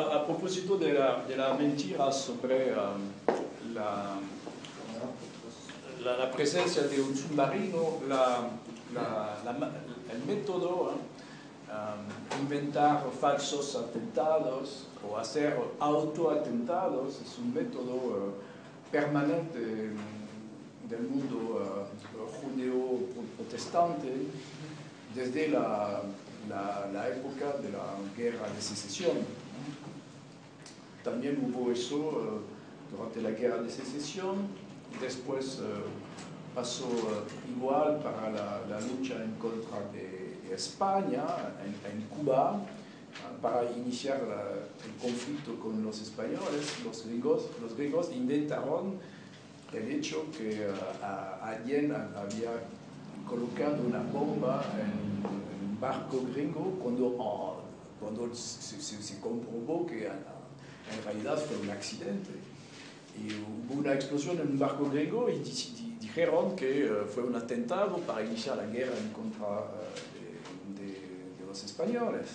A, propósito de la, mentira sobre um, la, presencia de un submarino, el método, um, inventar falsos atentados o hacer autoatentados es un método uh, permanente del mundo uh, judeo-protestante desde la, época de la guerra de secesión. También hubo eso uh, durante la guerra de secesión, después pasó igual para la, lucha en contra de, España, en, Cuba, para iniciar el conflicto con los españoles, los griegos, los griegos inventaron el hecho que uh, alguien había colocado una bomba en, un barco gringo cuando, oh, cuando se, comprobó que en realidad fue un accidente. Y hubo una explosión en un barco griego y dijeron que uh, fue un atentado para iniciar la guerra en contra uh, de, de, los españoles.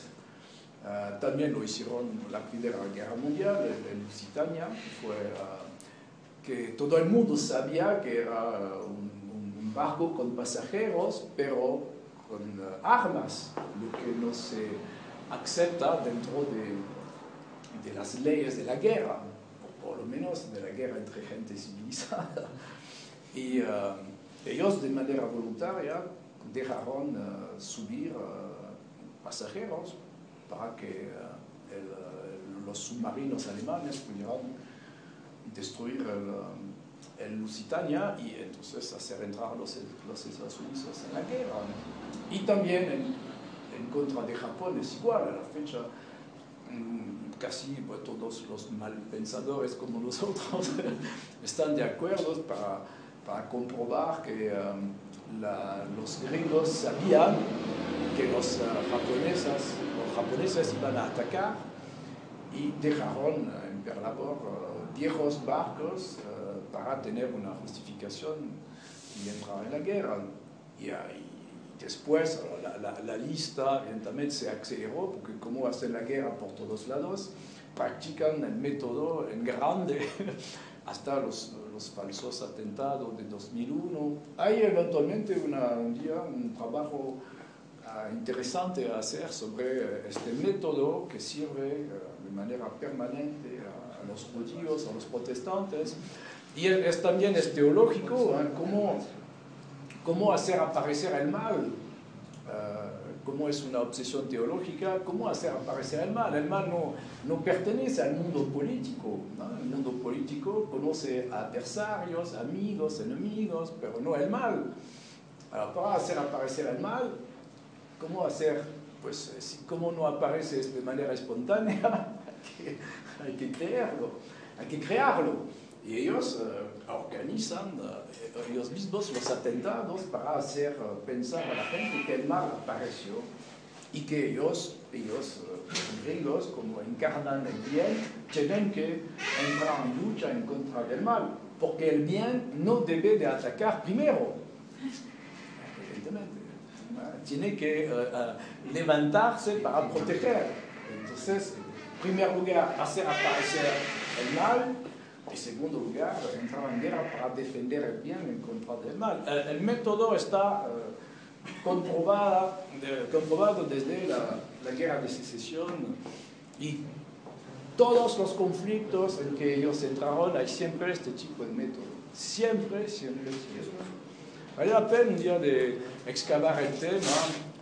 también lo hicieron la Primera Guerra Mundial en Lusitania, fue que todo el mundo sabía que era un, barco con pasajeros, pero con uh, armas, lo que no se acepta dentro de, de las leyes de la guerra, o por lo menos de la guerra entre gente civilizada. Y uh, ellos de manera voluntaria dejaron uh, subir pasajeros para que los submarinos alemanes pudieran destruir el, el, Lusitania y entonces hacer entrar los, los Estados Unidos en la guerra. Y también en, en, contra de Japón es igual, a la fecha mm, casi pues, todos los malpensadores como nosotros están de acuerdo para, para comprobar que um, los gringos sabían que los uh, japoneses, los japoneses iban a atacar y dejaron en Pearl Harbor uh, viejos barcos uh, para tener una justificación y entrar en la guerra. Y después la, la, la, lista evidentemente se aceleró porque como hacen la guerra por todos lados, practican el método en grande hasta los, los falsos atentados de 2001. Hay eventualmente una, un día un trabajo uh, interesante a hacer sobre este método que sirve uh, de manera permanente a los judíos, a los protestantes, y es, también es teológico, ¿eh? cómo, cómo, hacer aparecer el mal, uh, cómo es una obsesión teológica, cómo hacer aparecer el mal. El mal no, no pertenece al mundo político, el mundo político conoce adversarios, amigos, enemigos, pero no el mal. para hacer aparecer el mal, ¿cómo hacer? Pues, eh, ¿cómo no aparece de manera espontánea? hay que crearlo, hay que crearlo. Y ellos uh, organizan uh, ellos mismos los atentados para hacer uh, pensar a la gente que el mal apareció y que ellos, ellos los gringos, como encarnan el bien, tienen que entrar en lucha en contra del mal, porque el bien no debe de atacar primero. Evidentemente. Tiene que levantarse para proteger. Entonces, primer lugar, hacer aparecer el mal, en segundo lugar, entrar en guerra para defender el bien en contra del mal. El, método está uh, comprobado, de, comprobado desde la, la, guerra de secesión y todos los conflictos en que ellos entraron hay siempre este tipo de método. Siempre, siempre, siempre. Vale la pena un día de excavar el tema,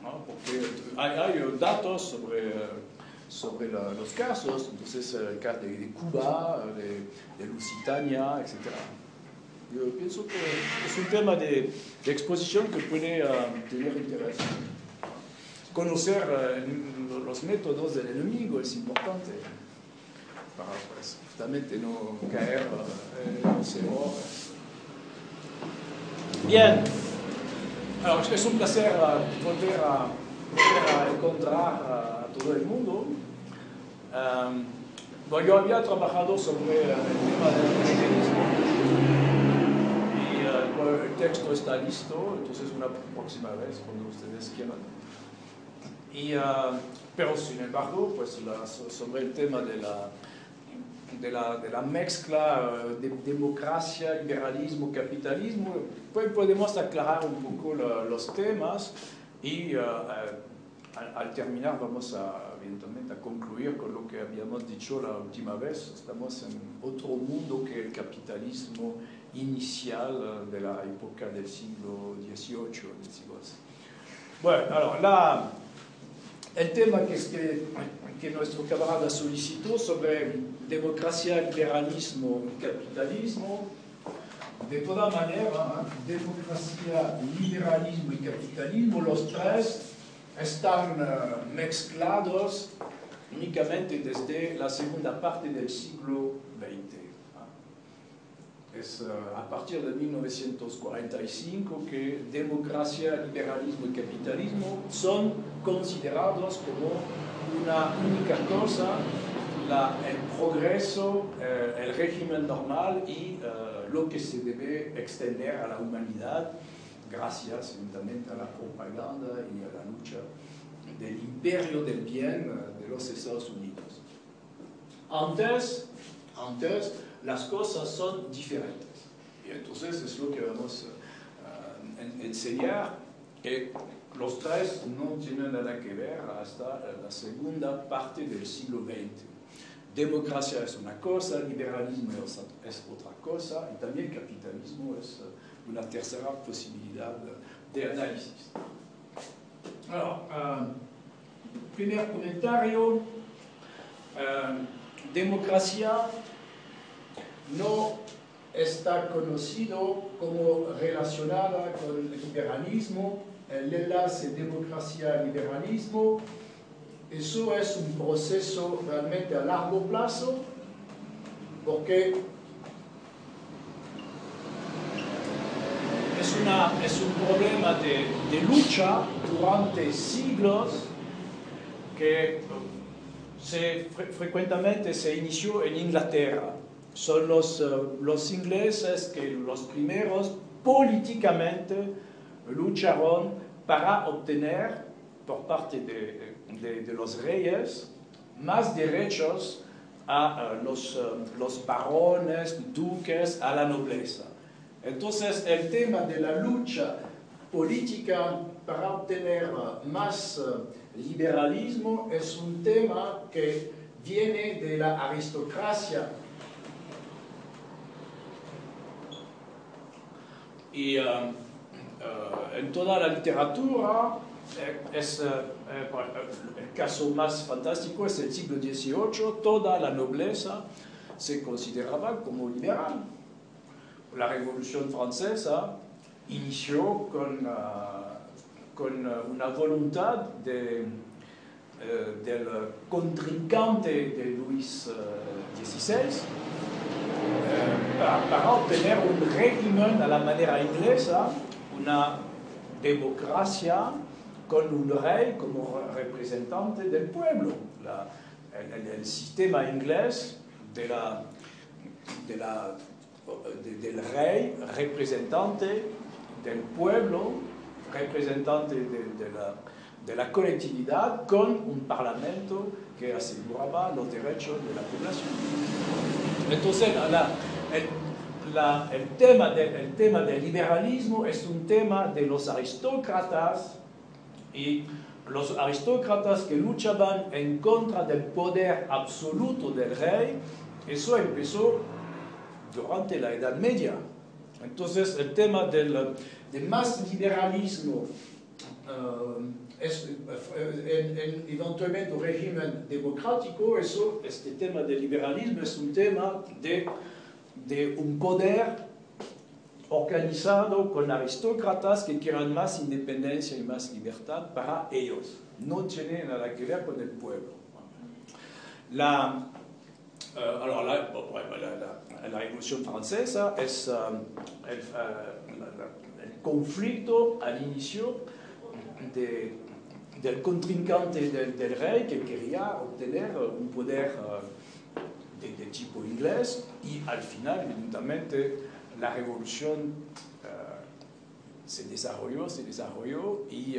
¿no? porque hay, hay, datos sobre... Uh, sobre los casos, entonces el caso de, Cuba, de, Lusitania, etc. Yo pienso que es un tema de, exposición que puede ah, tener interés. Conocer ah, los métodos del enemigo es importante para pues, justamente no caer ah, en los errores. Bien, alors es un placer volver a encontrar todo el mundo. Um, bueno, yo había trabajado sobre el tema del cristianismo y uh, el texto está listo, entonces una próxima vez cuando ustedes quieran. Y, uh, pero sin embargo, pues la, sobre el tema de la, de la, de la mezcla uh, de democracia, liberalismo, capitalismo, pues podemos aclarar un poco la, los temas y uh, al, terminar vamos a, evidentemente a concluir con lo que habíamos dicho la última vez. Estamos en otro mundo que el capitalismo inicial de la época del siglo XVIII, siglo Bueno, alors el tema que, que, nuestro camarada solicitó sobre democracia, liberalismo y capitalismo, de toda manera, democracia, liberalismo y capitalismo, los tres están uh, mezclados únicamente desde la segunda parte del siglo XX. Es uh, a partir de 1945 que democracia, liberalismo y capitalismo son considerados como una única cosa, el progreso, eh, el régimen normal y lo que se debe extender a la humanidad gracias evidentemente a la propaganda y a la lucha del imperio del bien de los Estados Unidos. Antes, antes las cosas son diferentes. Y entonces es lo que vamos a enseñar, que los tres no tienen nada que ver hasta la segunda parte del siglo XX. Democracia es una cosa, liberalismo es otra cosa, y también capitalismo es una tercera posibilidad de análisis. Euh, primer comentario, euh, democracia no está conocido como relacionada con el liberalismo, el enlace democracia-liberalismo, eso es un proceso realmente a largo plazo, porque es, es un problema de, lucha durante siglos que frecuentemente se inició en Inglaterra. Son los, uh, los ingleses que los primeros políticamente lucharon para obtener por parte de, los reyes más derechos a uh, los, uh, los barones, duques, a la nobleza. Entonces, el tema de la lucha política para obtener más liberalismo es un tema que viene de la aristocracia. Y uh, uh, en toda la literatura, eh, es, el caso más fantástico es el siglo XVIII, toda la nobleza se consideraba como liberal la Revolución Francesa inició con, uh, con uh, una voluntad de, uh, del contrincante de Luis XVI para, obtener un régimen a la manera inglesa, una democracia con un rey como representante del pueblo. La, el, el, sistema inglés de la, de la del rey, representante del pueblo, representante de, la, de, la, colectividad, con un parlamento que aseguraba los derechos de la población. Entonces, la, el, tema de, el tema del liberalismo es un tema de los aristócratas y los aristócratas que luchaban en contra del poder absoluto del rey, eso empezó durante la Edad Media. Entonces, el tema del, de más liberalismo, uh, es, en, en, eventualmente un régimen democrático, eso, este tema del liberalismo es un tema de, de un poder organizado con aristócratas que quieran más independencia y más libertad para ellos. No tiene nada que ver con el pueblo. La, uh, la, la Revolución Francesa es um, el, la, el, conflicto al inicio de, del contrincante del, rey que quería obtener un poder uh, de, tipo inglés y al final, evidentemente, la revolución se desarrolló, se desarrolló y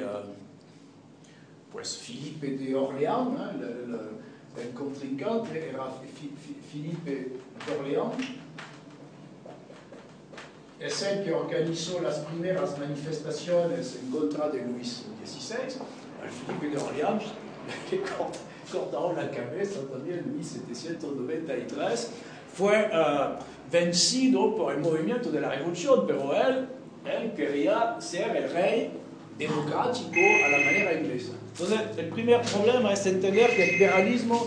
pues Felipe de Orleans, el, el, el, contrincante era Felipe de Orleans, es el que organizó las primeras manifestaciones en contra de Luis XVI. El Felipe de Orleans le cortaron la cabeza también en 1793. Fue uh, vencido por el movimiento de la revolución, pero él, él quería ser el rey democrático a la manera inglesa. Entonces, el primer problema es entender que el liberalismo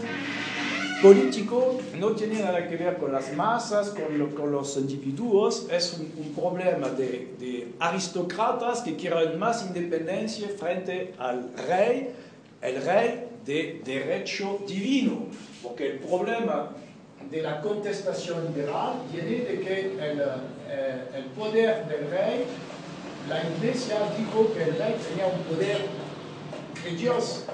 político no tiene nada que ver con las masas, con, los individuos, es un, problema de, aristócratas que quieren más independencia frente al rey, el rey de derecho divino, porque el problema de la contestación liberal viene de que el, eh, el poder del rey, la iglesia dijo que el rey tenía un poder de Dios.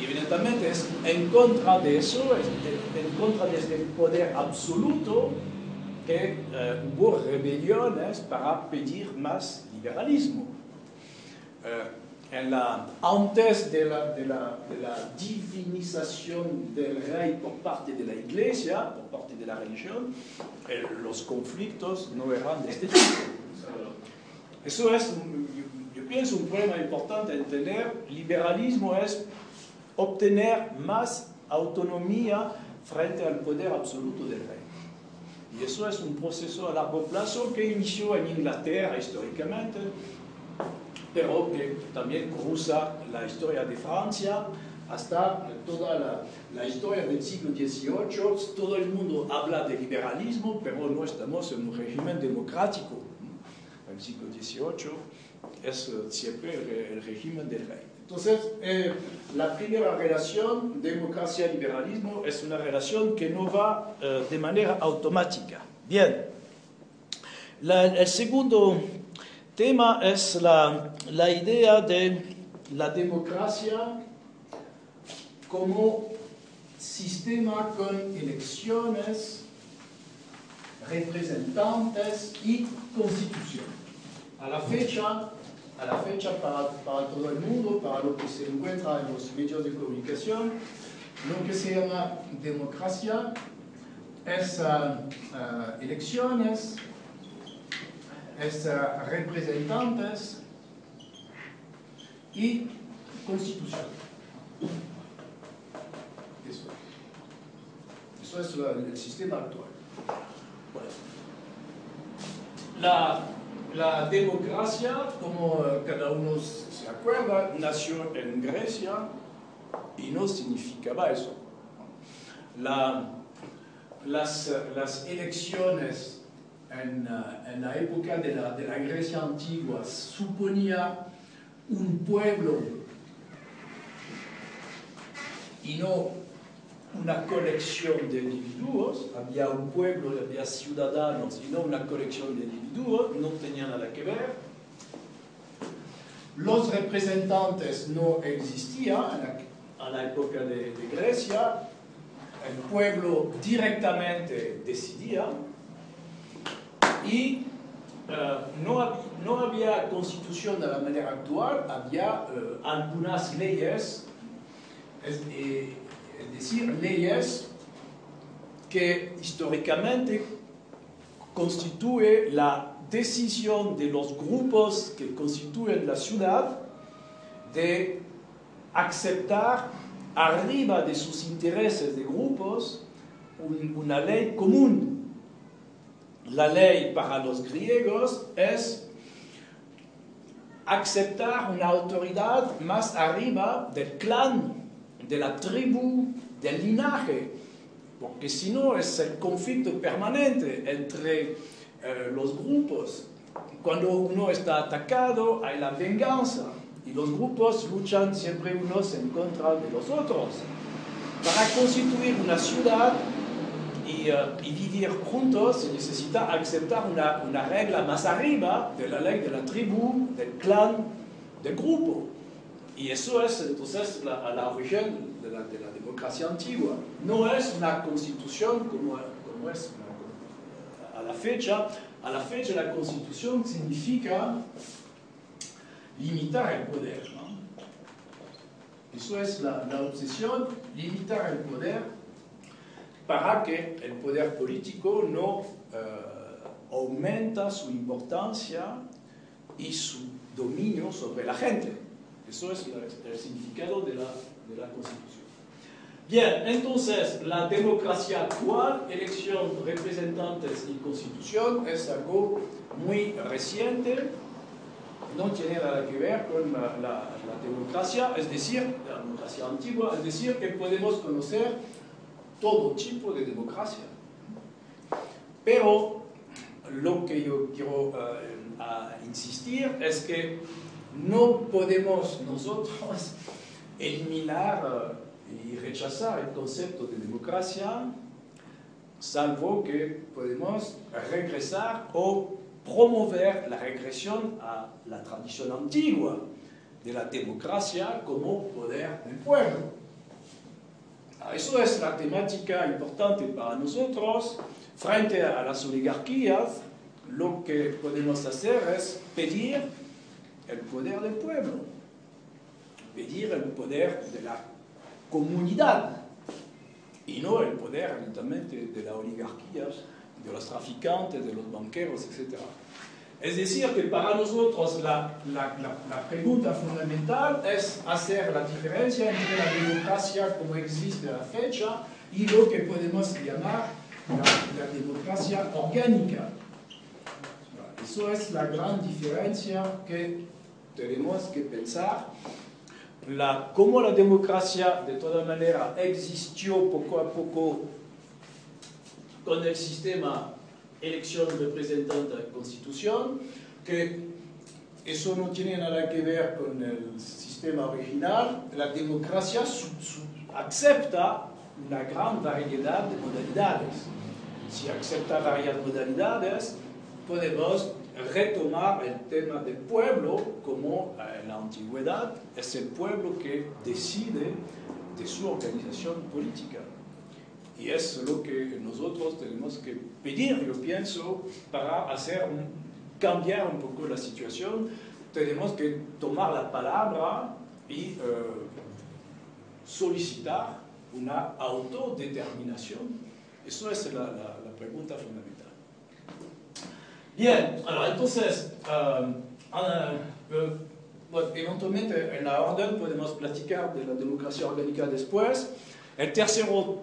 Y evidentemente es en contra de eso, en contra de este poder absoluto, que eh, hubo rebeliones para pedir más liberalismo. Eh, en la, antes de la, de, de divinización del rey por parte de la iglesia, por parte de la religión, el, los conflictos no eran de este tipo. Eso es, yo, pienso, un problema importante entender. Liberalismo es obtener más autonomía frente al poder absoluto del rey. Y eso es un proceso a largo plazo que inició en Inglaterra históricamente, pero que también cruza la historia de Francia hasta toda la, historia del siglo XVIII. Todo el mundo habla de liberalismo, pero no estamos en un régimen democrático. El siglo XVIII es siempre el, el régimen del rey. Entonces, eh, la primera relación, democracia-liberalismo, es una relación que no va eh, de manera automática. Bien, el segundo tema es la, la idea de la democracia como sistema con elecciones, representantes y constitución. A la fecha, a la fecha para, todo el mundo, para lo que se encuentra en los medios de comunicación, lo que se llama democracia es uh, uh, elecciones, es uh, representantes y constitución. Eso, Eso es el sistema actual. Bueno. La, la, democracia, como cada uno se acuerda, nació en Grecia y no significaba eso. La, las, elecciones en, uh, en, la época de la, de la Grecia antigua suponía un pueblo y no una colección de individuos, había un pueblo, había ciudadanos y no una colección de individuos, no tenía nada que ver. Los representantes no existían en la, época de, Grecia, el pueblo directamente decidía. Y uh, no, no, había constitución de la manera actual, había uh, algunas leyes, es, eh, decir, leyes que históricamente constituye la decisión de los grupos que constituyen la ciudad de aceptar arriba de sus intereses de grupos un, una ley común. La ley para los griegos es aceptar una autoridad más arriba del clan, de la tribu, del linaje, porque si no es el conflicto permanente entre eh, los grupos. Cuando uno está atacado hay la venganza y los grupos luchan siempre unos en contra de los otros. Para constituir una ciudad y, y, vivir juntos se necesita aceptar una, regla más arriba de la ley de la tribu, del clan, del grupo. Y eso es entonces la, la origen de la, de la, democracia antigua. No es una constitución como, como es a la fecha. A la fecha la constitución significa limitar el poder. Eso es la, obsesión, limitar el poder para que el poder político no uh, aumenta su importancia y su dominio sobre la gente. Eso es el significado de la, de la Constitución. Bien, entonces la democracia actual, elección, representantes y constitución, es algo muy reciente, no tiene nada que ver con la, democracia, es decir, la democracia antigua, es decir, que podemos conocer todo tipo de democracia. Pero lo que yo quiero uh, insistir es que no podemos nosotros eliminar y rechazar el concepto de democracia, salvo que podemos regresar o promover la regresión a la tradición antigua de la democracia como poder del pueblo. Ah, eso es la temática importante para nosotros. Frente a las oligarquías, lo que podemos hacer es pedir el poder del pueblo, pedir el poder de la comunidad y no el poder evidentemente de las oligarquías, de los traficantes, de los banqueros, etc. Es decir, que para nosotros la, la, la, pregunta fundamental es hacer la diferencia entre la democracia como existe a la fecha y lo que podemos llamar la, democracia orgánica. Eso es la gran diferencia que tenemos que pensar. La, cómo la democracia de toda manera existió poco a poco con el sistema elección representante constitución, que eso no tiene nada que ver con el sistema original. La democracia acepta una gran variedad de modalidades. Si acepta varias modalidades, podemos retomar el tema del pueblo como en la antigüedad es el pueblo que decide de su organización política. Y es lo que nosotros tenemos que pedir, yo pienso, para hacer cambiar un poco la situación. Tenemos que tomar la palabra y eh, solicitar una autodeterminación. Eso es la, pregunta fundamental. Bien, alors, entonces, uh, uh, eventualmente en la orden podemos platicar de la democracia orgánica después. El tercero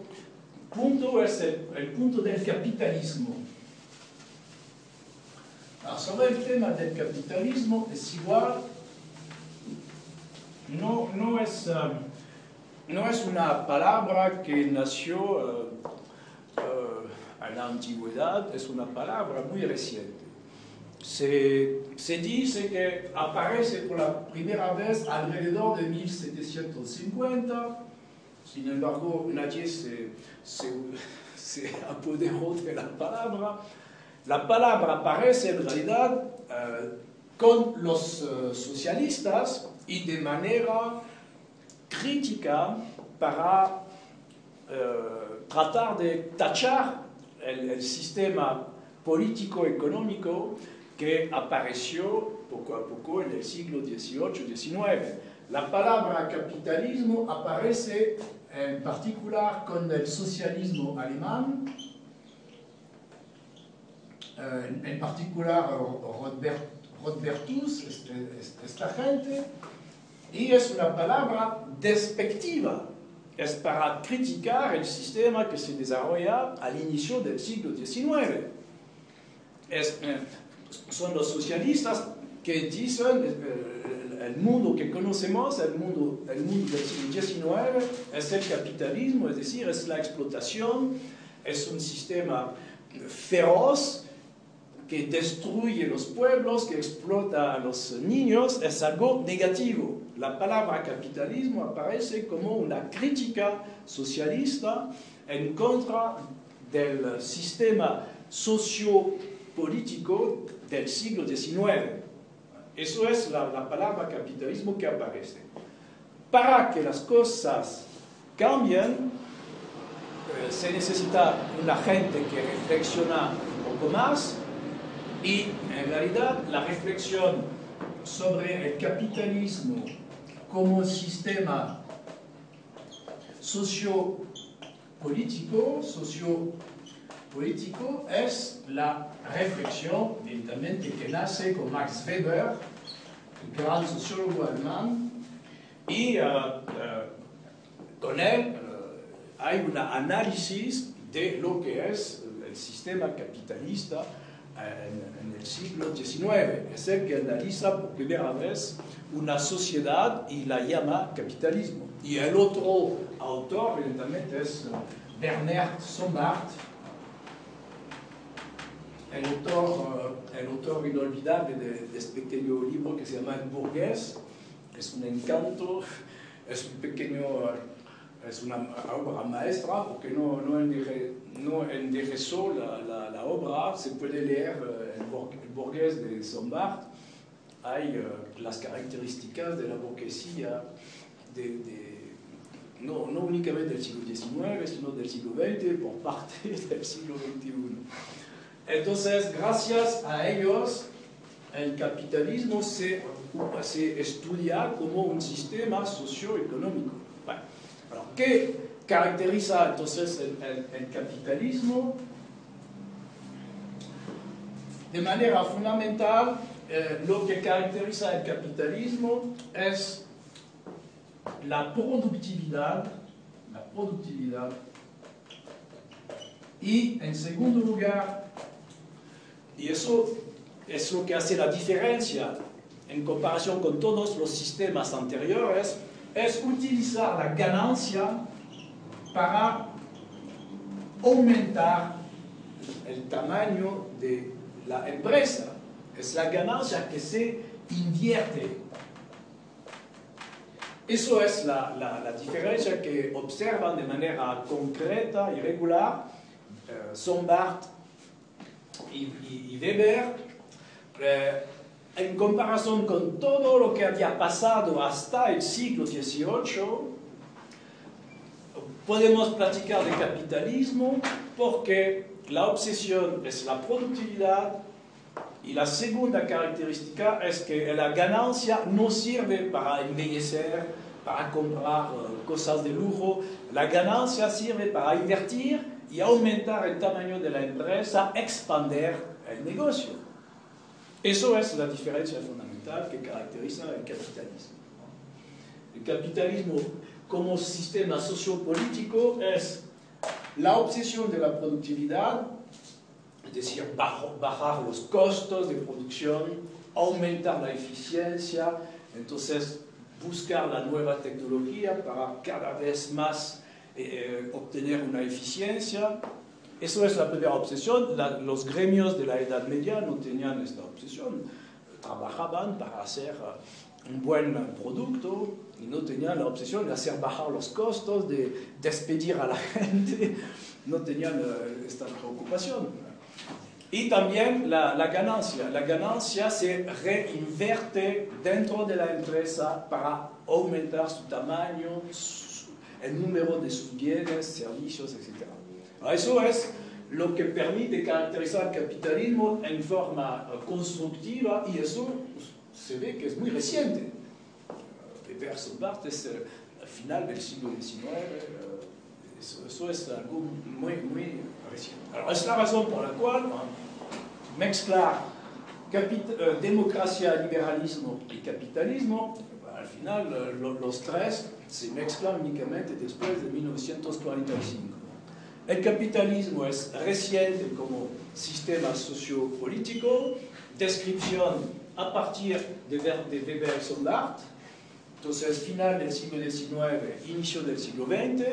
punto es el, punto del capitalismo. sobre el tema del capitalismo es igual, no, um, es una palabra que nació uh, uh, en la antigüedad, es una palabra muy reciente. Se, se, dice que aparece por la primera vez alrededor de 1750, sin embargo nadie se se, apoderó de la palabra. La palabra aparece en realidad eh, con los eh, socialistas y de manera crítica para eh, tratar de tachar el sistema político-económico que apareció poco a poco en el siglo XVIII-XIX. La palabra capitalismo aparece en particular con el socialismo alemán, eh, en particular Rodbert, Rodbertus, esta gente, y es una palabra despectiva, es para criticar el sistema que se desarrolla al inicio del siglo XIX. Son los socialistas que dicen, eh, el mundo que conocemos, el mundo, el mundo del siglo XIX, es el capitalismo, es decir, es la explotación, es un sistema feroz que destruye los pueblos, que explota a los niños, es algo negativo. La palabra capitalismo aparece como una crítica socialista en contra del sistema sociopolítico del siglo XIX. Eso es la, palabra capitalismo que aparece. Para que las cosas cambien, eh, se necesita una gente que reflexiona un poco más y en realidad la reflexión sobre el capitalismo como sistema sociopolítico, sociopolítico es la reflexión, evidentemente, que nace con Max Weber, el gran sociólogo alemán, y uh, uh, con él uh, hay un análisis de lo que es el sistema capitalista en, en, el siglo XIX. Es el que analiza por primera vez una sociedad y la llama capitalismo. Y el otro autor, evidentemente, es Bernard Sombart, el autor, el autor inolvidable de, de, pequeño libro que se llama El Burgués. Es un encanto, es un pequeño, es una obra maestra porque no, no, no enderezó la, la, la, obra, se puede leer el Burgués de Sombart. Hay uh, las características de la burguesía de, de no, no, únicamente del siglo XIX, sino del siglo XX, por parte del siglo XXI. Entonces, gracias a ellos, el capitalismo se, se estudia como un sistema socioeconómico. ¿qué caracteriza entonces el, capitalismo? De manera fundamental, eh, lo que caracteriza el capitalismo es la productividad, la productividad, y en segundo lugar, y eso es lo que hace la diferencia en comparación con todos los sistemas anteriores, es utilizar la ganancia para aumentar el tamaño de la empresa. Es la ganancia que se invierte. Eso es la, la, diferencia que observan de manera concreta y regular eh, Sombart y, y, Weber, eh, en comparación con todo lo que había pasado hasta el siglo XVIII, podemos platicar de capitalismo porque la obsesión es la productividad y la segunda característica es que la ganancia no sirve para embellecer, para comprar uh, cosas de lujo, la ganancia sirve para invertir y aumentar el tamaño de la empresa, expandir el negocio. Eso es la diferencia fundamental que caracteriza el capitalismo. El capitalismo como sistema sociopolítico es la obsesión de la productividad, es decir, bajar los costos de producción, aumentar la eficiencia, entonces buscar la nueva tecnología para cada vez más eh, obtener una eficiencia. Eso es la primera obsesión. Los gremios de la Edad Media no tenían esta obsesión. Trabajaban para hacer un buen producto y no tenían la obsesión de hacer bajar los costos, de despedir a la gente. No tenían uh, esta preocupación. Y también la, ganancia. La ganancia se reinvierte dentro de la empresa para aumentar su tamaño, el número de sus bienes, servicios, etc. Eso es lo que permite caracterizar el capitalismo en forma constructiva y eso se ve que es muy reciente. Weber Sombart es el final del siglo XIX, eso, eso es algo muy, muy reciente. Alors, es la razón por la cual mezclar uh, democracia, liberalismo y final uh, los tres se mezclan únicamente después de 1945. El capitalismo es reciente como sistema sociopolítico, descripción a partir de, Weber y Sombart, entonces final del siglo XIX, inicio del siglo XX,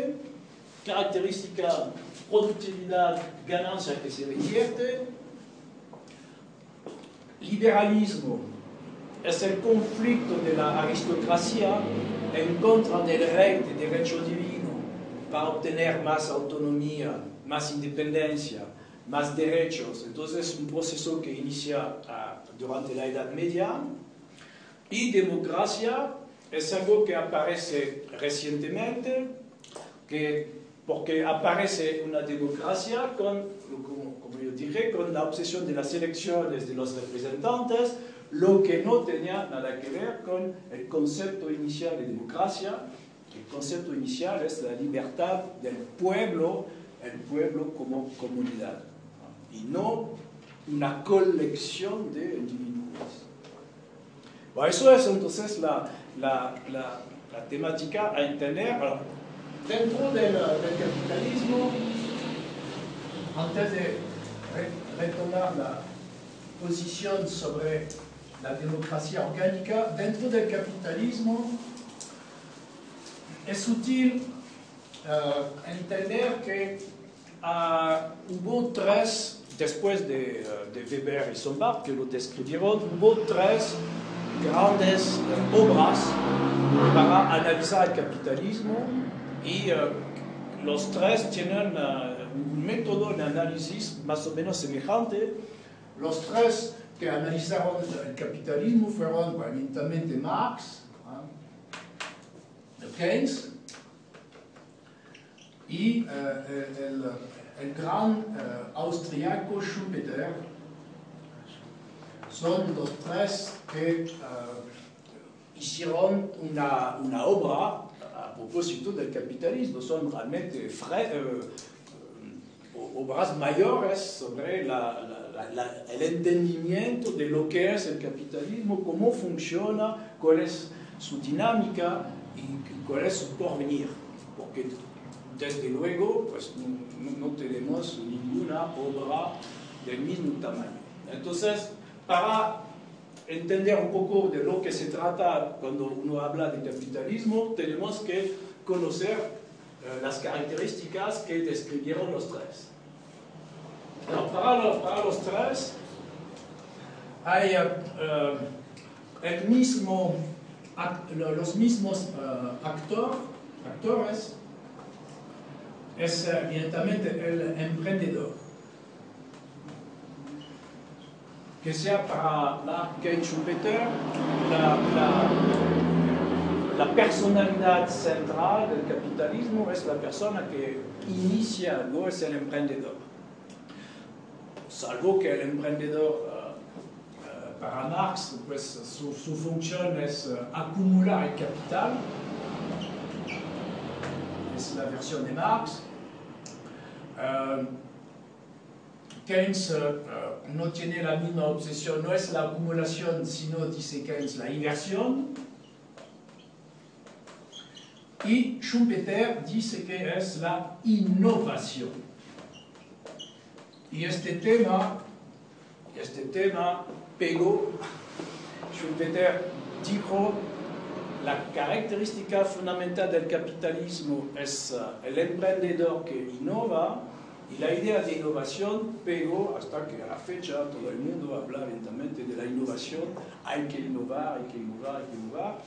característica, productividad, ganancia que se revierte, liberalismo es el conflicto de la aristocracia en contra del rey de derecho divino para obtener más autonomía, más independencia, más derechos. Entonces es un proceso que inicia uh, durante la Edad Media. Y democracia es algo que aparece recientemente, que, porque aparece una democracia con, como, como yo dije, con la obsesión de las elecciones de los representantes, lo que no tenía nada que ver con el concepto inicial de democracia. El concepto inicial es la libertad del pueblo, el pueblo como comunidad, y no una colección de individuos. Bueno, eso es entonces la, la, la, temática a entender. dentro del capitalismo, antes de retomar la posición sobre la democracia orgánica, dentro del capitalismo es útil uh, entender que uh, hubo tres, después de, uh, de, Weber y Sombart, que lo describieron, hubo tres grandes obras para analizar el capitalismo y los tres tienen un método de análisis más o menos semejante. Los tres que analizaron el capitalismo fueron evidentemente Marx, ¿eh? Keynes y eh, el, el, gran eh, austriaco Schumpeter. Son los tres que eh, hicieron una, una, obra a propósito del capitalismo. Son realmente obras mayores sobre la, la, el entendimiento de lo que es el capitalismo, cómo funciona, cuál es su dinámica y cuál es su porvenir. Porque desde luego pues, no, tenemos ninguna obra del mismo tamaño. Entonces, para entender un poco de lo que se trata cuando uno habla de capitalismo, tenemos que conocer eh, las características que describieron los tres para, los, para los tres hay uh, el mismo, los mismos uh, actor, actores, es evidentemente el emprendedor. Que sea para la Kate Schumpeter, la, la, la personalidad central del capitalismo es la persona que inicia algo, es el emprendedor salvo que el emprendedor uh, uh, para Marx, pues su, función es uh, acumular el capital, es la versión de Marx. Keynes no tiene la misma obsesión, no es la acumulación, sino, dice Keynes, la inversión. Y Schumpeter dice que es la innovación. Y este tema, este tema pegó, Schumpeter dijo, la característica fundamental del capitalismo es uh, el emprendedor que innova, y la idea de innovación pegó hasta que a la fecha todo el mundo habla lentamente de la innovación, hay que innovar, hay que innovar, hay que innovar,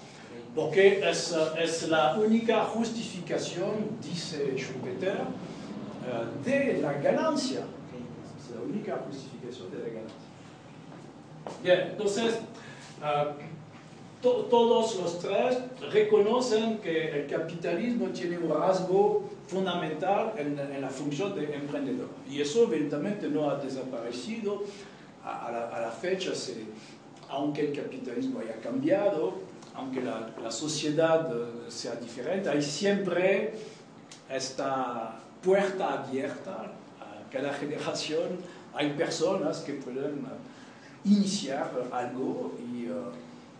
porque es, uh, es la única justificación, dice Schumpeter, uh, de la ganancia única justificación de la. Bien, entonces, to todos los tres reconocen que el capitalismo tiene un rasgo fundamental en, la función de emprendedor. Y eso evidentemente no ha desaparecido a, la, fecha, aunque el capitalismo haya cambiado, aunque la, la sociedad uh, sea diferente, hay siempre esta puerta abierta a cada generación hay personas que pueden iniciar algo y,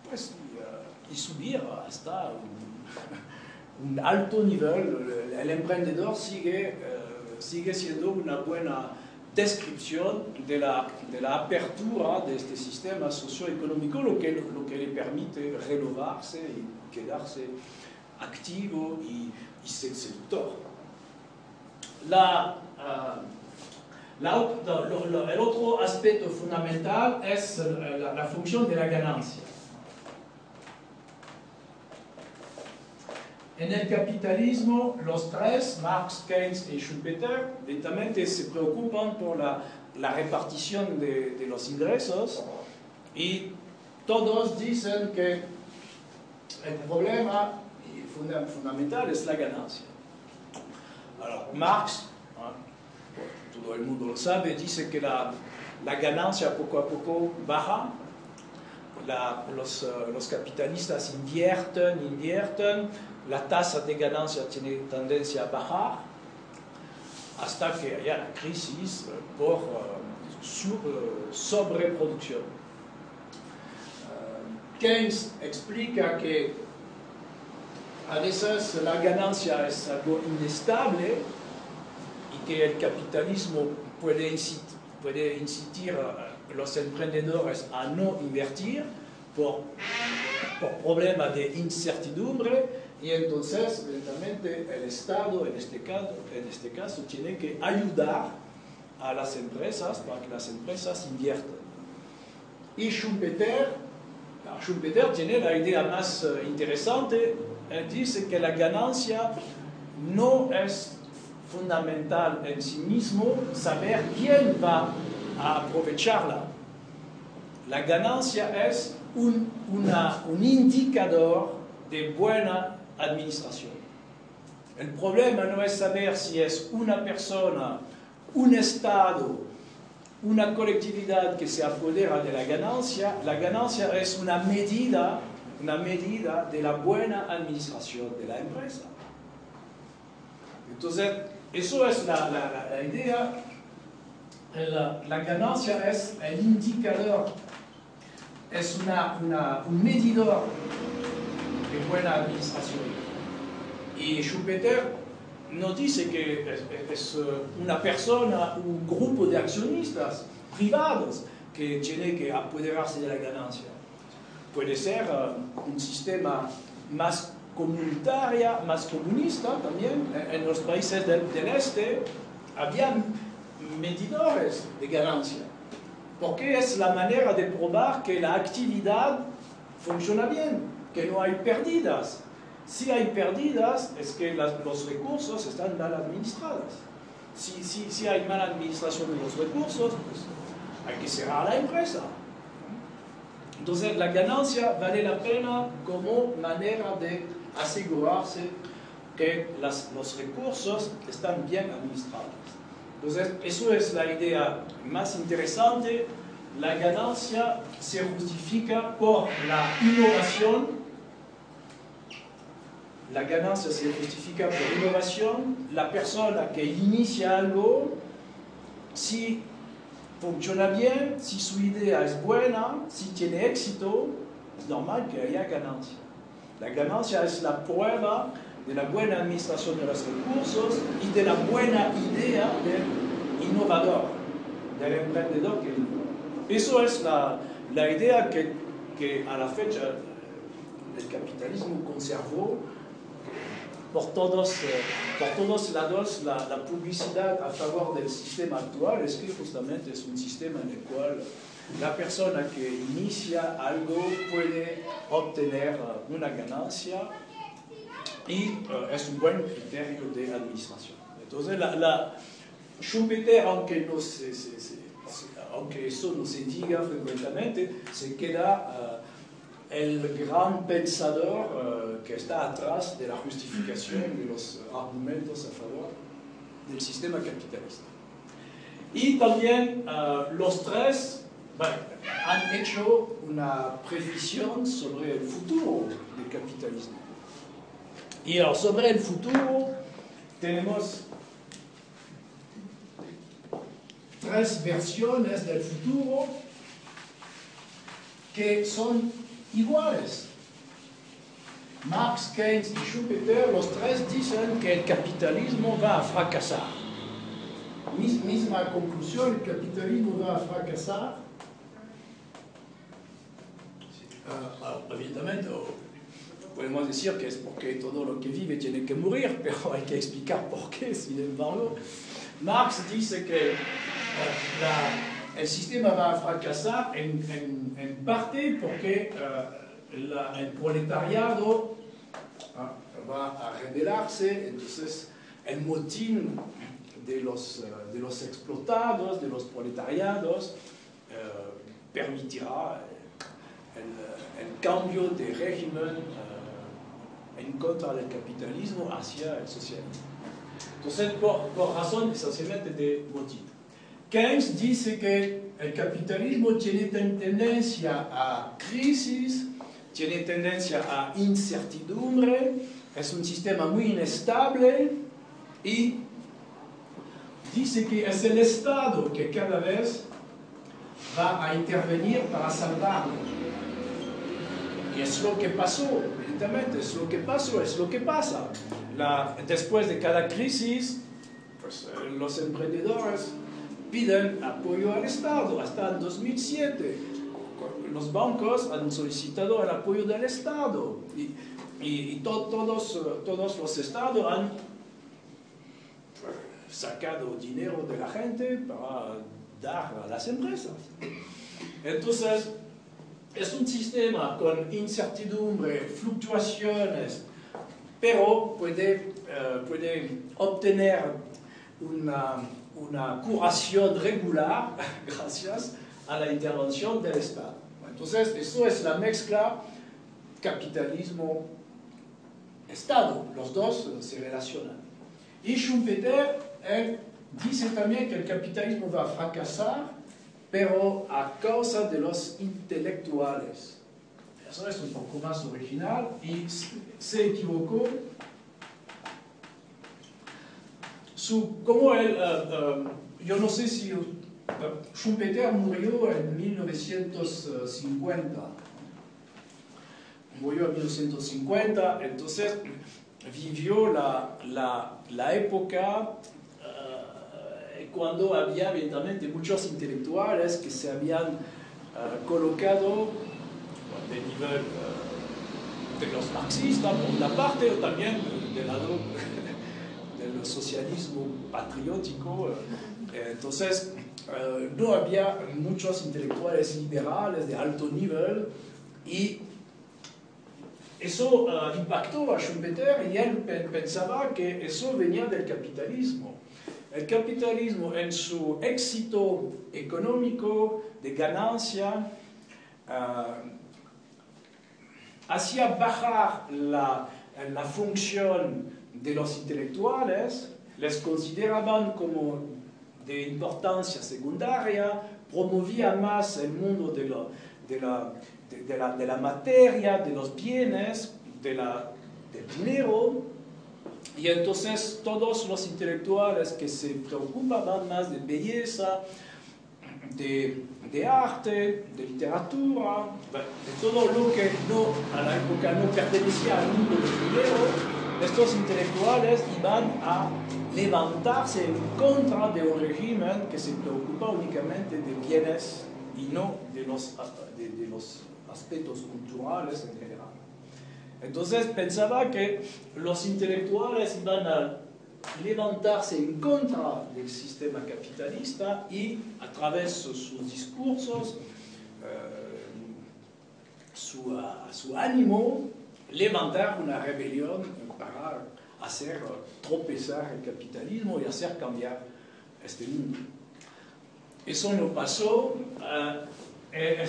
pues, uh, y subir hasta un, un, alto nivel. El emprendedor sigue, siendo una buena descripción de la, de la apertura de este sistema socioeconómico, lo que, lo que le permite renovarse y quedarse activo y, y seductor. La, el otro aspecto fundamental es eh, la, función de la ganancia. En el capitalismo, los tres, Marx, Keynes y Schumpeter, se preocupan por la, la repartición de, de, los ingresos y todos que el problema fundamental es la ganancia. Alors, Marx todo el mundo lo sabe, dice que la, la ganancia poco a poco baja, los, los, capitalistas invierten, invierten, la tasa de ganancia tiene tendencia a bajar hasta que haya la crisis por sobreproducción. Keynes explica que a veces la ganancia es algo inestable que el capitalismo puede incitar, puede incitar a los emprendedores a no invertir por, por de incertidumbre y entonces lentamente el Estado en este, caso, en este caso tiene que ayudar a las empresas para que las empresas inviertan. Y Schumpeter, Schumpeter tiene la idea más eh, interesante él dice que la ganancia no es fundamental en sí mismo saber quién va a aprovecharla. La ganancia es un, un indicador de buena administración. El problema no es saber si es una persona, un Estado, una colectividad que se apodera de la ganancia. La ganancia es una medida una medida de la buena administración de la empresa. Entonces, eso es la, la, idea. La, ganancia es el indicador, es una, un medidor de buena administración. Y Schumpeter no dice que es, una persona, un grupo de accionistas privados que tiene que apoderarse de la ganancia puede ser uh, un sistema más comunitario, más comunista también. En los países del, este había medidores de ganancia, porque es la manera de probar que la actividad funciona bien, que no hay pérdidas. Si hay pérdidas, es que los recursos están mal administrados. Si, si, si hay mala administración de los recursos, pues hay que cerrar la empresa. Entonces, la ganancia vale la pena como manera de asegurarse que los recursos están bien administrados. Entonces, eso es la idea más interesante. La ganancia se justifica por la innovación. La ganancia se justifica por innovación. La persona que inicia algo, si funciona bien, si su idea es buena, si tiene éxito, es normal que haya ganancia. La ganancia es la prueba de la buena administración de los recursos y de la buena idea del innovador, del emprendedor Eso es la, idea que, que, a la fecha el capitalismo conservó por todos, eh, por todos lados la, la, publicidad a favor del sistema actual. Es que justamente es un sistema en el cual la persona que inicia algo puede obtener eh, una ganancia y uh, es un buen criterio de administración. Entonces, la, la Schumpeter, aunque, no se, se, se, aunque eso no se diga frecuentemente, se queda... Uh, el gran pensador que está atrás de la justificación de los argumentos a favor del sistema capitalista. Y también los tres han hecho una previsión sobre el futuro del capitalismo. Y alors, sobre el futuro tenemos tres versiones del futuro que son iguales. Marx, Keynes y Schumpeter, los tres dicen que el capitalismo va a fracasar. Misma conclusión, el capitalismo va a fracasar. Uh, evidentemente, podemos decir que es porque todo lo que vive tiene que morir, pero hay que explicar por qué, sin embargo. Marx dice que uh, la, el sistema va a en, en, en parte porque uh, la, el va a rebelarse, entonces el motín de los, de los explotados, de los proletariados, permitirá el, el, cambio de régimen en contra del capitalismo hacia el socialismo. Entonces, por, por razón esencialmente de motín. Keynes dice que el capitalismo tiene tendencia a crisis, tiene tendencia a incertidumbre, es un sistema muy inestable y dice que es el Estado que cada vez va a intervenir para salvarlo. Y es lo que pasó, evidentemente, es lo que pasó, es lo que pasa. La, después de cada crisis, pues, eh, los emprendedores piden apoyo al Estado. Hasta el 2007, los bancos han solicitado el apoyo del Estado. Y, y, todos, todos los estados han sacado dinero de la gente para dar a las empresas. Entonces, es un sistema con incertidumbre, fluctuaciones, pero puede, eh, puede obtener una, una curación regular gracias a la intervención del Estado. Entonces, eso es la mezcla capitalismo-Estado. Los dos se relacionan. Y Schumpeter, él dice también que el capitalismo va a fracasar, pero a causa de los intelectuales. Eso es un poco más original y se equivocó. Su, como él, uh, uh, yo no sé si uh, Schumpeter murió en 1950. Murió en 1950, entonces vivió la, la, la época cuando había evidentemente muchos intelectuales que se habían uh, colocado de nivel uh, de los marxistas por una parte o también del lado del socialismo patriótico. Entonces, uh, no había muchos intelectuales liberales de alto nivel y eso impactó a Schumpeter y él pensaba que eso venía del capitalismo el capitalismo en su éxito económico de ganancia uh, hacía bajar la, función de los intelectuales, les consideraban como de importancia secundaria, promovía más el mundo de, de, la, de, de la, materia, de los bienes, de la, del dinero, y entonces todos los intelectuales que se preocupaban más de belleza, de, arte, de literatura, de todo lo que no, a la época no pertenecía al mundo del dinero, estos intelectuales iban a levantarse en contra de un régimen que se preocupa únicamente de bienes y no de los, de, los aspectos culturales. Entonces pensaba que los intelectuales iban a levantarse en contra del sistema capitalista y a través de sus discursos, eh, su, ánimo, levantar una rebelión para hacer tropezar el capitalismo y hacer cambiar este mundo. Eso no pasó, eh,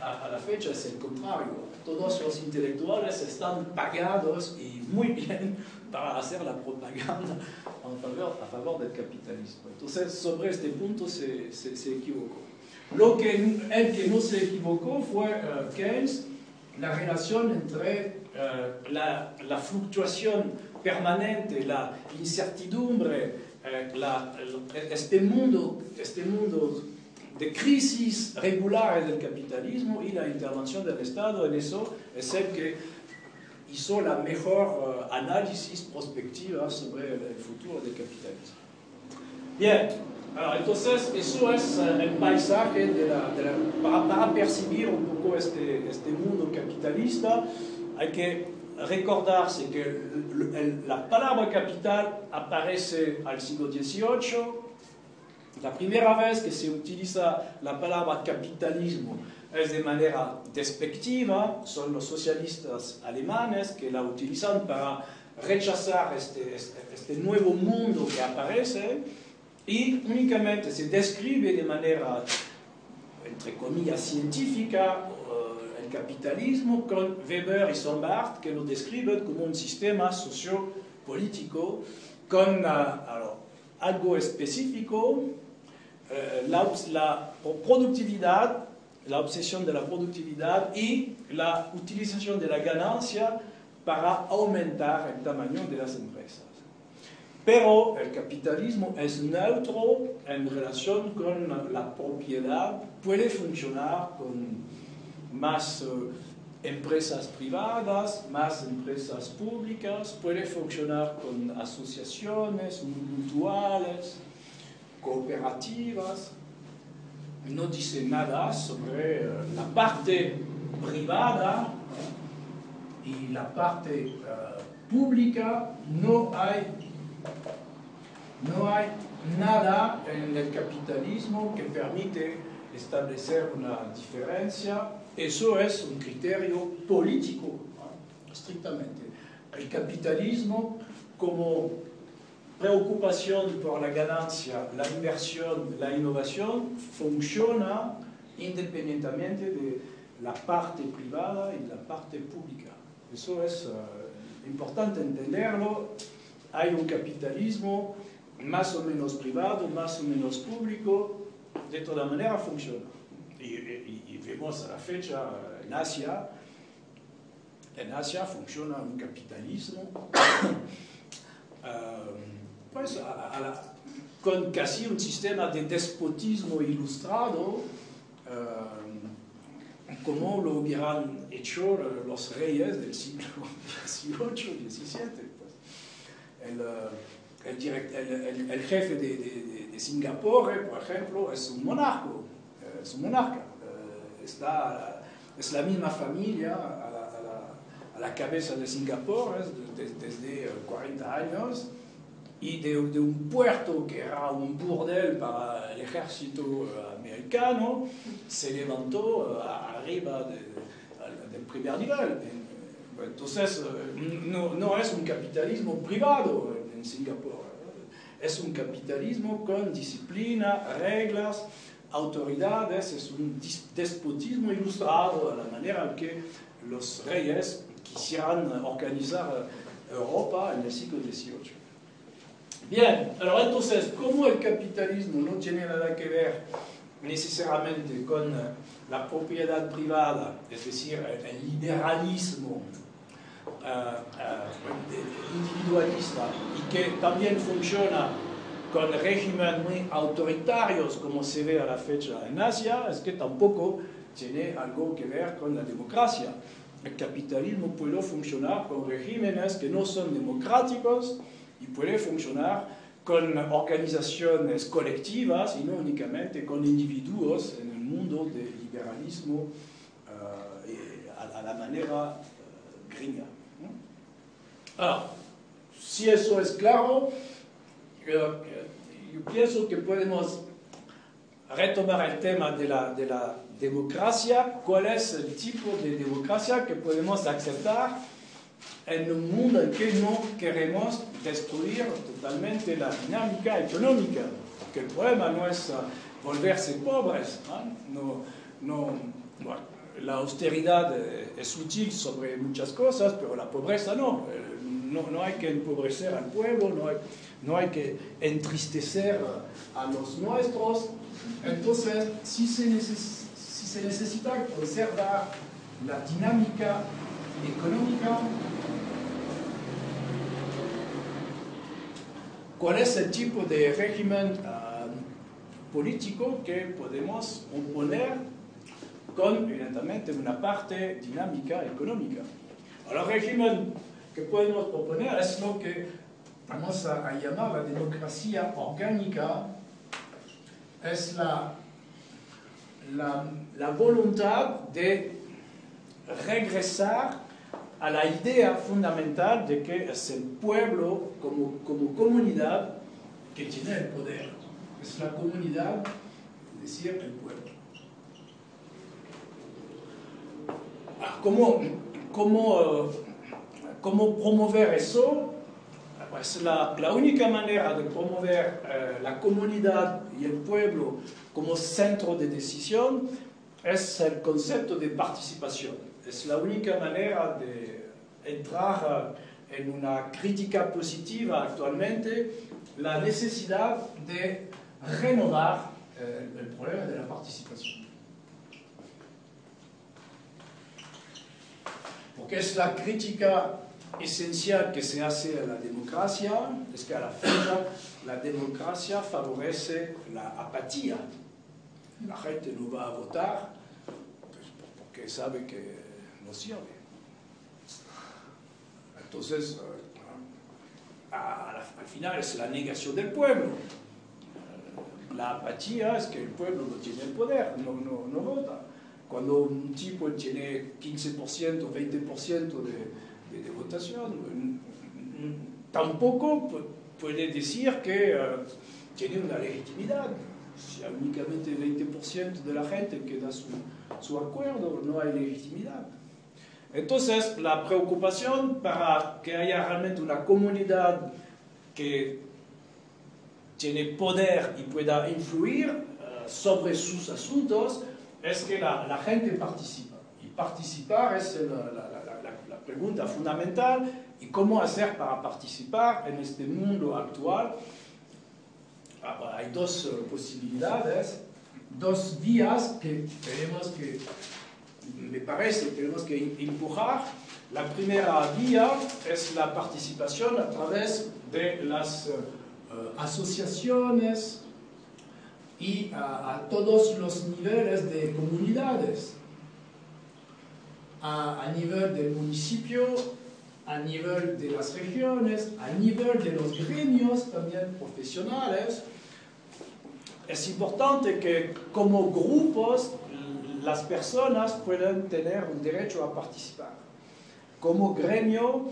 a la fecha es el contrario todos los intelectuales están pagados y muy bien para hacer la propaganda a favor, a favor del capitalismo. Entonces, sobre este punto se, se, equivocó. Lo que, el que no se equivocó fue uh, Keynes, la relación entre uh, la, la, fluctuación permanente, la incertidumbre, la, este mundo, este mundo de crisis regulares del capitalismo y la intervención del Estado en eso es el que hizo la mejor uh, análisis prospectiva sobre el, futuro del capitalismo. Bien, alors, entonces eso es uh, el paisaje de la, de la, para, percibir un poco este, este mundo capitalista. Hay que recordarse que la palabra capital aparece al siglo XVIII la primera vez que se utiliza la palabra capitalismo es de manera despectiva, son los socialistas alemanes que la utilizan para rechazar este, este nuevo mundo que aparece y únicamente se describe de manera, entre comillas, científica uh, el capitalismo con Weber y Sombart que lo describen como un sistema sociopolítico con uh, alors, algo específico eh, la, productividad, la obsesión de la productividad y la utilización de la ganancia para aumentar el tamaño de las empresas. Pero el capitalismo es neutro en relación con la propiedad, puede funcionar con más eh, empresas privadas, más empresas públicas, puede funcionar con asociaciones mutuales, cooperativas. No dice nada sobre eh, la parte privada y la parte eh, pública. No hay no hay nada en el capitalismo que permite establecer una diferencia. Eso es un criterio político, estrictamente. El capitalismo como preocupación por la ganancia, la inversión, la innovación, funciona independientemente de la parte privada y la parte pública. Eso es uh, importante entenderlo. Hay un capitalismo más o menos privado, más o menos público, de toda manera funciona. Y, vemos a la fecha en Asia, en Asia funciona un capitalismo um, pues con casi un sistema de despotismo ilustrado, um, como lo hubieran hecho los reyes del siglo XVIII, XVII. Pues. El, uh, el, jefe de, Singapur, por ejemplo, es un monarco, eh, es un monarca. Eh, está, es la misma familia a la, cabeza de Singapur desde 40 eh, años? Y de, un puerto que era un burdel para el ejército americano, se levantó arriba del primer nivel. Entonces, no, no es un capitalismo privado, en Singapur. Es un capitalismo con disciplina, reglas, autoridades, es un despotismo ilustrado a la manera en que los reyes quisieran organizar Europa en el siglo XVIII. Bien, alors entonces, como el capitalismo no tiene nada que ver necesariamente con la propiedad privada, es decir, el liberalismo Uh, uh, individualista y que también funciona con regímenes muy autoritarios como se ve a la fecha en Asia, es que tampoco tiene algo que ver con la democracia. El capitalismo puede funcionar con regímenes que no son democráticos y puede funcionar con organizaciones colectivas y no únicamente con individuos en el mundo del liberalismo uh, a, la manera gringa. Alors, si eso es claro, yo, pienso que podemos retomar el tema de la, de la democracia, cuál es el tipo de democracia que podemos aceptar en un mundo en que no queremos destruir totalmente la dinámica económica, porque el problema no es uh, volverse pobres, no, no, la austeridad eh, es útil sobre muchas cosas, pero la pobreza no no, hay que empobrecer al pueblo, no hay, no hay que entristecer a los nuestros. Entonces, si se, si se necesita conservar la dinámica económica, ¿cuál es el tipo de régimen ah, político que podemos oponer con, evidentemente, una parte dinámica económica? El régimen que podemos proponer es lo que vamos a, llamar la democracia orgánica, es la, la, voluntad de regresar a la idea fundamental de que es el pueblo como, como comunidad que tiene el poder. Es la comunidad, decir, el pueblo. Ah, ¿Cómo, cómo ¿Cómo promover eso? Pues la, la única manera de promover eh, la comunidad y el pueblo como centro de decisión es el concepto de participación. Es la única manera de entrar en una crítica positiva actualmente, la necesidad de renovar eh, el problema de la participación. Porque es la crítica esencial que se hace a la democracia, es que a la fecha la democracia favorece la apatía. La gente no va a votar pues, porque que Entonces, al final es la negación del pueblo. La apatía es que el pueblo no tiene el poder, no, no, no vota. Cuando un tipo tiene 15%, 20% de, de, votación, tampoco puede decir que eh, tiene una legitimidad. Si únicamente 20% de la gente que da su acuerdo, no hay legitimidad. Entonces, la preocupación para que haya realmente una comunidad que tiene poder y pueda influir eh, sobre sus asuntos es que la, gente participa. Y participar es la, pregunta fundamental. ¿Y cómo hacer para participar en este mundo actual? Ah, hay dos eh, posibilidades, dos vías que tenemos que me parece que tenemos que empujar. La primera vía es la participación a través de las eh, asociaciones y a, todos los niveles de comunidades, a, a, nivel del municipio, a nivel de las regiones, a nivel de los gremios también profesionales. Es importante que como grupos las personas pueden tener un derecho a participar. Como gremio,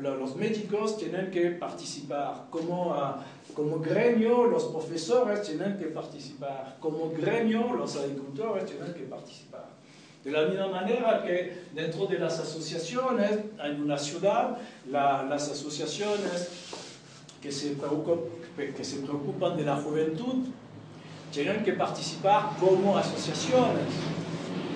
los médicos tienen que participar. Como, ah, como gremio, los profesores tienen que participar. Como gremio, los agricultores tienen que participar. De la misma manera que dentro de las asociaciones, en una ciudad, las asociaciones que se, que se preocupan de la juventud tienen que participar como asociaciones.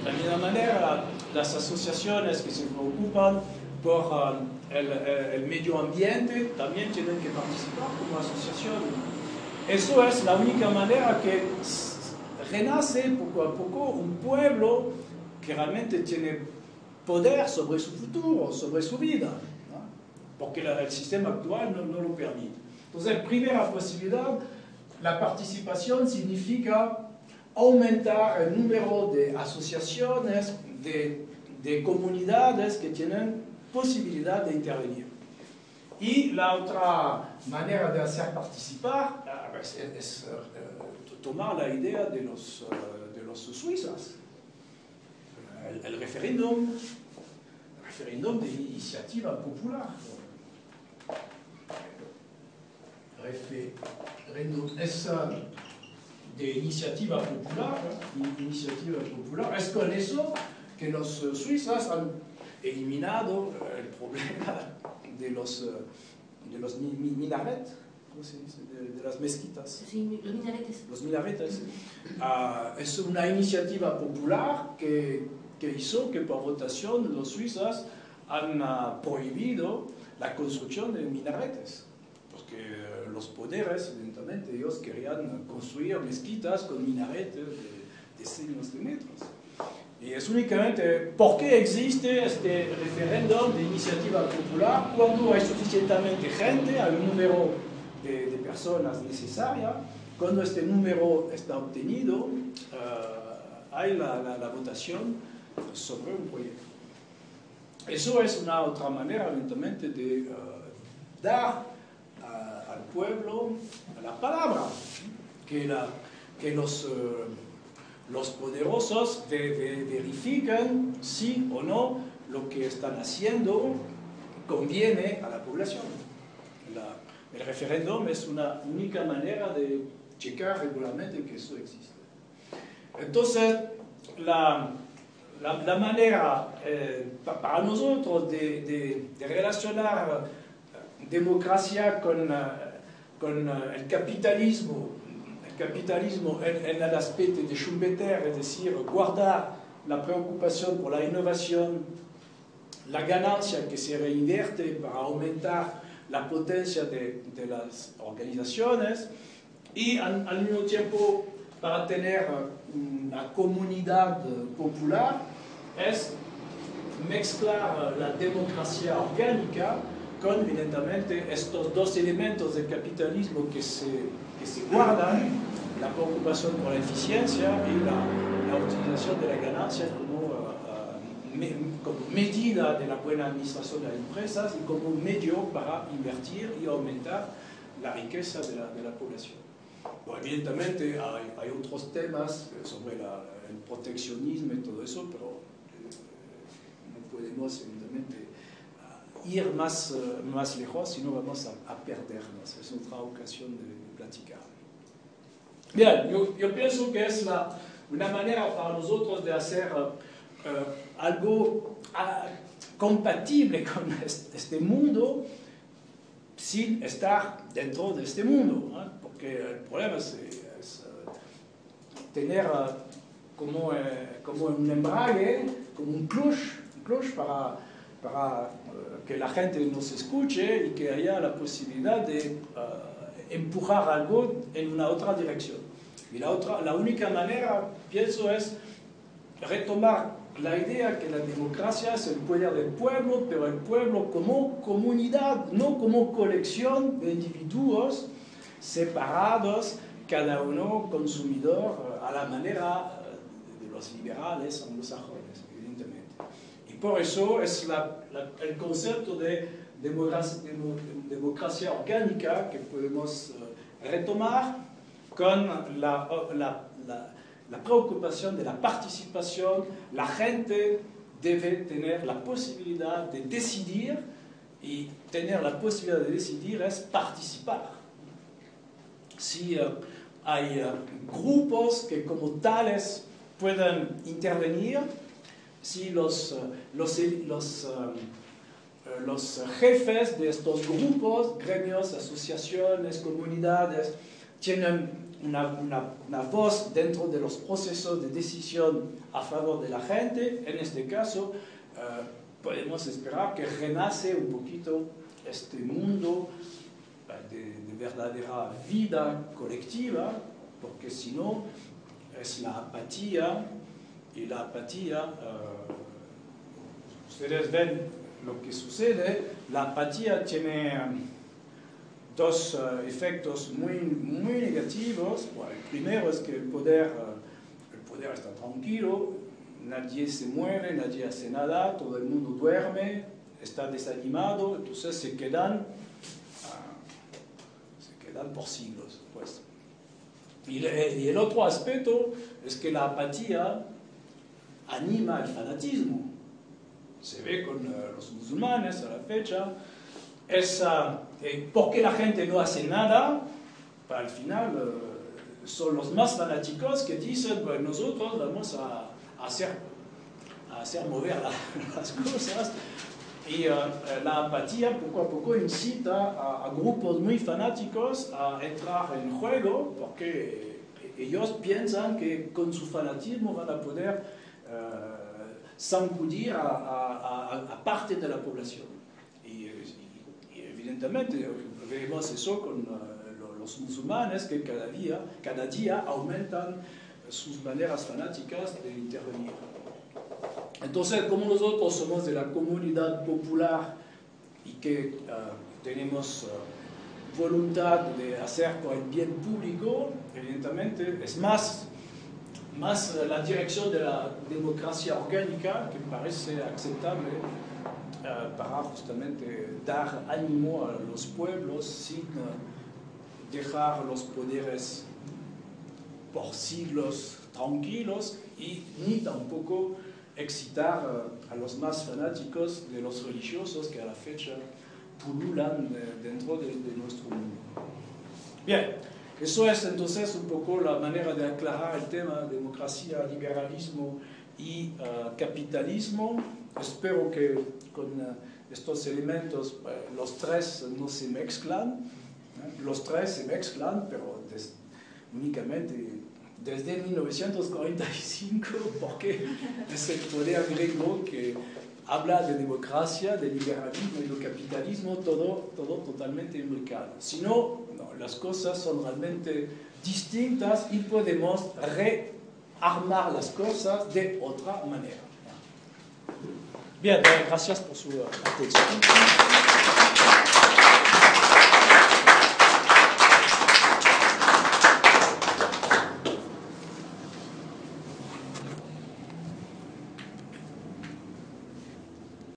De la misma manera, las asociaciones que se preocupan por eh, el, eh, el, medio ambiente también tienen que participar como asociaciones. Eso es la única manera que renace poco a poco un pueblo que realmente tiene poder sobre su futuro, sobre su vida, porque el sistema actual no, no lo permite. Entonces, primera posibilidad la participación significa aumentar el número de asociaciones, de, de comunidades que tienen posibilidad de intervenir. Y la otra manera de hacer participar es, es, uh, tomar la idea de los, uh, de los suizos. El, el referéndum, el referéndum de iniciativa popular. Referéndum es de iniciativa popular, iniciativa popular. Es con eso que los suizos han eliminado el problema de los, de los minaretes, ¿cómo se dice? De, las mezquitas. Sí, los minaretes. Los minaretes. Uh, es una iniciativa popular que, que, hizo que por votación los suizos han uh, prohibido la construcción de minaretes. Porque los poderes, evidentemente, ellos querían construir mezquitas con minaretes de decenas de metros. Y es únicamente por qué existe este referéndum de iniciativa popular cuando hay suficientemente gente, hay un número de, personas necesaria, cuando este número está obtenido, uh, hay la, votación sobre un proyecto. Eso es una otra manera, evidentemente, de uh, dar pueblo la palabra, que, los, eh, los poderosos verifican si o no lo que están haciendo conviene a la población. el referéndum es una única manera de checar regularmente que eso existe. Entonces, la, manera eh, para nosotros de, de, relacionar democracia con con eh, el capitalismo, el capitalismo en, en, el de Schumpeter, es decir, guardar la preocupación por la la ganancia que se reinvierte para aumentar la potencia de, de las organizaciones y al, mismo tiempo para tener una comunidad popular mezclar la democracia orgánica con, evidentemente, estos dos elementos del capitalismo que se, que se guardan, la preocupación por la eficiencia y la, la utilización de la ganancia como, uh, medida de la buena administración de las empresas y como medio para invertir y aumentar la riqueza de la, de la población. Evidentemente hay, otros temas sobre el proteccionismo y todo eso, pero eh, no podemos evidentemente ir más, uh, más lejos, si no vamos a, a, perdernos. Es otra ocasión de, platicar. Bien, yo, yo, pienso que es la, una manera para nosotros de hacer uh, uh, algo compatible con este mundo sin estar dentro de este mundo, ¿no? porque el problema es, es tener como, un embrague, como un clutch, un clutch para, para que la gente nos escuche y que haya la posibilidad de uh, empujar algo en una otra dirección. Y la, otra, la única manera, pienso, es retomar la idea que la democracia es el poder del pueblo, pero el pueblo como comunidad, no como colección de individuos separados, cada uno consumidor a la manera de los liberales anglosajones, por eso es el concepto de democracia, de democracia, orgánica que podemos uh, retomar con la, preocupación de la participación, la gente debe tener la posibilidad de decidir y tener la posibilidad de decidir es participar. Si uh, hay uh, grupos que como tales pueden intervenir, si los, uh, los, los, los jefes de estos grupos, gremios, asociaciones, comunidades, tienen una, una, una, voz dentro de los procesos de decisión a favor de la gente, en este caso podemos esperar que renace un poquito este mundo de, de, verdadera vida colectiva, porque si no es la apatía y la apatía, uh, ustedes ven lo que sucede, la apatía tiene dos uh, efectos muy, muy negativos. El primero es que el poder, uh, el poder está tranquilo, nadie se mueve, nadie hace nada, todo el mundo duerme, está desanimado, entonces se quedan, uh, se quedan por siglos. Pues. Y, y el otro aspecto es que la apatía anima el fanatismo. Se ve con los musulmanes a la fecha, esa, eh, porque la gente no hace nada, para el final eh, son los más fanáticos que dicen, bueno, nosotros vamos a, a, hacer, a hacer mover la, las cosas. Y uh, la apatía poco a poco incita a, a, grupos muy fanáticos a entrar en juego porque ellos piensan que con su fanatismo van a poder uh, sacudir a, a, parte de la población evidentemente vemos eso con uh, los musulmanes que cada día, cada día aumentan sus maneras fanáticas de intervenir. Entonces, como nosotros somos de la comunidad popular y que tenemos uh, voluntad de hacer por el bien público, evidentemente es más, más la dirección de la democracia orgánica que parece aceptable Uh, para justamente dar ánimo a los pueblos sin uh, dejar los poderes por siglos tranquilos y ni tampoco excitar uh, a los más fanáticos de los religiosos que a la fecha pululan de, dentro de, de, nuestro mundo. Bien, eso es entonces un poco la manera de aclarar el tema democracia, liberalismo y capitalismo. Espero que con estos elementos, los tres no se mezclan, los tres se mezclan, pero des, únicamente desde 1945, porque es el poder griego que habla de democracia, de liberalismo y de capitalismo, todo, todo totalmente imbricado. Si no, las cosas son realmente distintas y podemos rearmar las cosas de otra manera. Bien, gracias por su atención.